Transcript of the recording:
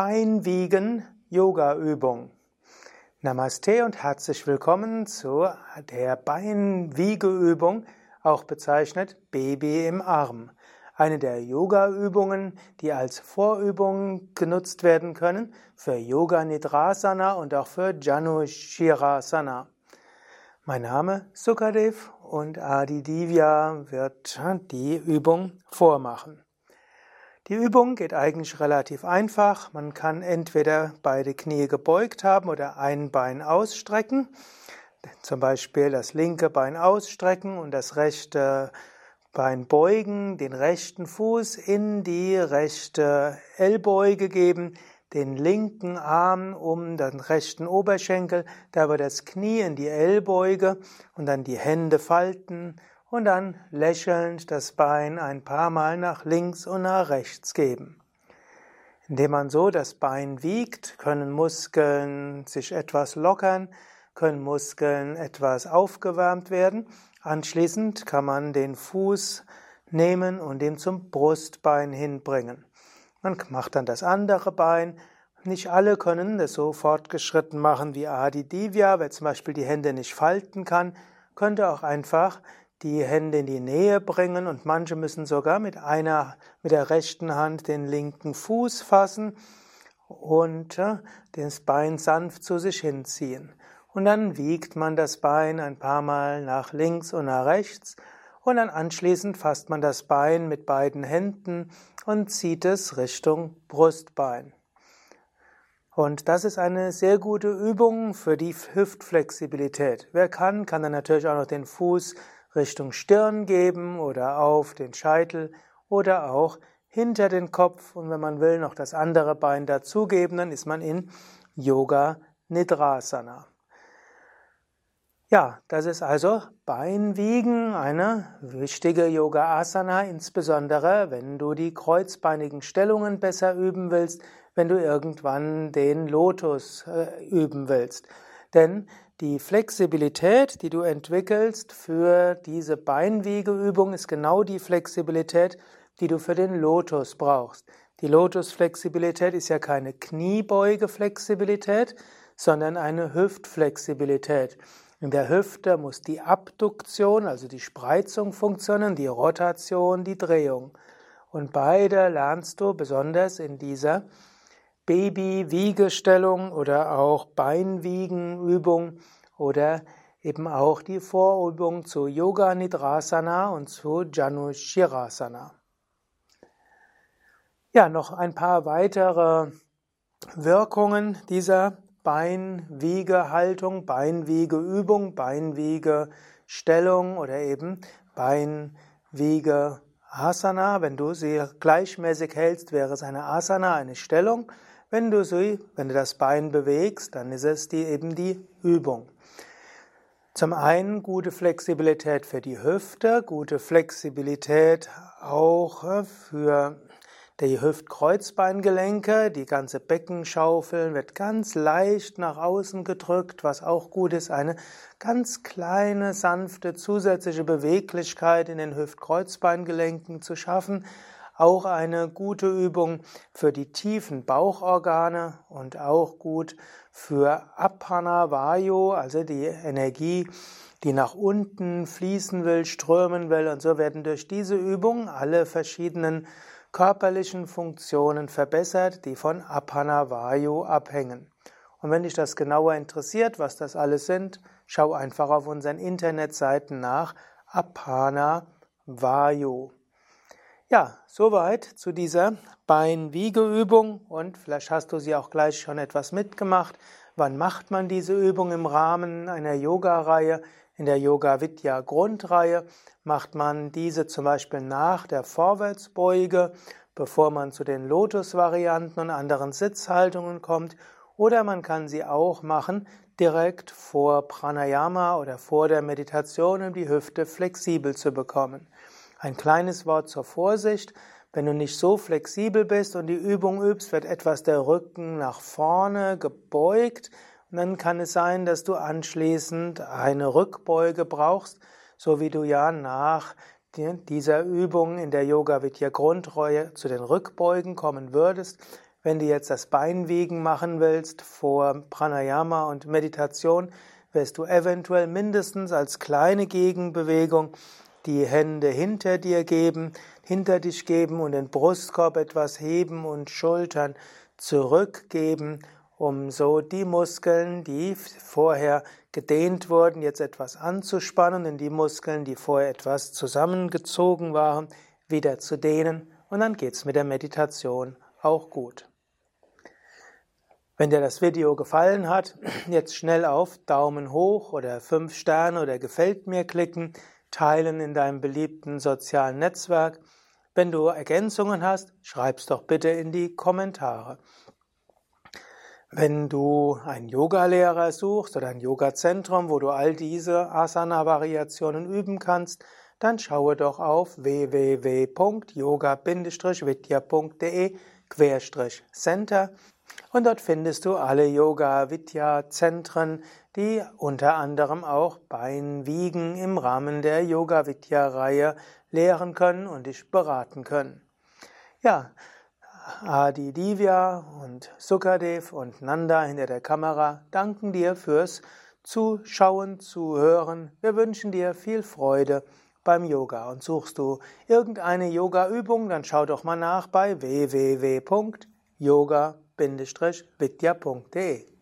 Beinwiegen Yoga Übung. Namaste und herzlich willkommen zu der Beinwiegeübung, auch bezeichnet Baby im Arm. Eine der Yoga Übungen, die als Vorübung genutzt werden können für Yoga Nidrasana und auch für Janushirasana. Mein Name Sukadev und Adi Divya wird die Übung vormachen. Die Übung geht eigentlich relativ einfach. Man kann entweder beide Knie gebeugt haben oder ein Bein ausstrecken. Zum Beispiel das linke Bein ausstrecken und das rechte Bein beugen, den rechten Fuß in die rechte Ellbeuge geben, den linken Arm um den rechten Oberschenkel, dabei das Knie in die Ellbeuge und dann die Hände falten und dann lächelnd das Bein ein paar Mal nach links und nach rechts geben. Indem man so das Bein wiegt, können Muskeln sich etwas lockern, können Muskeln etwas aufgewärmt werden. Anschließend kann man den Fuß nehmen und ihn zum Brustbein hinbringen. Man macht dann das andere Bein. Nicht alle können das so fortgeschritten machen wie Adi Divya. Wer zum Beispiel die Hände nicht falten kann, könnte auch einfach die Hände in die Nähe bringen und manche müssen sogar mit einer, mit der rechten Hand den linken Fuß fassen und äh, das Bein sanft zu sich hinziehen. Und dann wiegt man das Bein ein paar Mal nach links und nach rechts und dann anschließend fasst man das Bein mit beiden Händen und zieht es Richtung Brustbein. Und das ist eine sehr gute Übung für die Hüftflexibilität. Wer kann, kann dann natürlich auch noch den Fuß Richtung Stirn geben oder auf den Scheitel oder auch hinter den Kopf und wenn man will noch das andere Bein dazugeben, dann ist man in Yoga Nidrasana. Ja, das ist also Beinwiegen, eine wichtige Yoga Asana, insbesondere wenn du die kreuzbeinigen Stellungen besser üben willst, wenn du irgendwann den Lotus äh, üben willst. Denn die Flexibilität, die du entwickelst für diese Beinwiegeübung, ist genau die Flexibilität, die du für den Lotus brauchst. Die Lotus-Flexibilität ist ja keine Kniebeuge-Flexibilität, sondern eine Hüftflexibilität. In der Hüfte muss die Abduktion, also die Spreizung funktionieren, die Rotation, die Drehung. Und beide lernst du besonders in dieser Baby-Wiegestellung oder auch Beinwiegenübung oder eben auch die Vorübung zu Yoga Nidrasana und zu Janushirasana. Ja, noch ein paar weitere Wirkungen dieser Beinwiegehaltung, Beinwiegeübung, Beinwiegestellung oder eben Beinwiegeasana. Wenn du sie gleichmäßig hältst, wäre es eine Asana, eine Stellung. Wenn du wenn du das Bein bewegst, dann ist es die, eben die Übung. Zum einen gute Flexibilität für die Hüfte, gute Flexibilität auch äh, für die Hüftkreuzbeingelenke, die ganze Beckenschaufel wird ganz leicht nach außen gedrückt, was auch gut ist, eine ganz kleine, sanfte zusätzliche Beweglichkeit in den Hüftkreuzbeingelenken zu schaffen, auch eine gute Übung für die tiefen Bauchorgane und auch gut für Apana Vayu, also die Energie, die nach unten fließen will, strömen will. Und so werden durch diese Übung alle verschiedenen körperlichen Funktionen verbessert, die von Apana Vayu abhängen. Und wenn dich das genauer interessiert, was das alles sind, schau einfach auf unseren Internetseiten nach Apana Vayu. Ja, soweit zu dieser Beinwiegeübung und vielleicht hast du sie auch gleich schon etwas mitgemacht. Wann macht man diese Übung im Rahmen einer Yoga-Reihe? In der Yoga Vidya Grundreihe macht man diese zum Beispiel nach der Vorwärtsbeuge, bevor man zu den Lotus-Varianten und anderen Sitzhaltungen kommt. Oder man kann sie auch machen direkt vor Pranayama oder vor der Meditation, um die Hüfte flexibel zu bekommen. Ein kleines Wort zur Vorsicht. Wenn du nicht so flexibel bist und die Übung übst, wird etwas der Rücken nach vorne gebeugt. Und dann kann es sein, dass du anschließend eine Rückbeuge brauchst, so wie du ja nach dieser Übung in der Yoga Vidya Grundreue zu den Rückbeugen kommen würdest. Wenn du jetzt das Beinwiegen machen willst vor Pranayama und Meditation, wirst du eventuell mindestens als kleine Gegenbewegung die Hände hinter dir geben, hinter dich geben und den Brustkorb etwas heben und Schultern zurückgeben, um so die Muskeln, die vorher gedehnt wurden, jetzt etwas anzuspannen und die Muskeln, die vorher etwas zusammengezogen waren, wieder zu dehnen und dann geht's mit der Meditation auch gut. Wenn dir das Video gefallen hat, jetzt schnell auf Daumen hoch oder 5 Sterne oder gefällt mir klicken, teilen in deinem beliebten sozialen Netzwerk. Wenn du Ergänzungen hast, schreib's doch bitte in die Kommentare. Wenn du einen Yogalehrer suchst oder ein Yogazentrum, wo du all diese Asana-Variationen üben kannst, dann schaue doch auf www.yoga-vidya.de-center und dort findest du alle Yoga-Vidya-Zentren, die unter anderem auch Beinwiegen im Rahmen der Yoga-Vidya-Reihe lehren können und dich beraten können. Ja, Adi Divya und Sukadev und Nanda hinter der Kamera danken dir fürs Zuschauen, Zuhören. Wir wünschen dir viel Freude beim Yoga. Und suchst du irgendeine Yoga-Übung, dann schau doch mal nach bei www.yoga-vidya.de.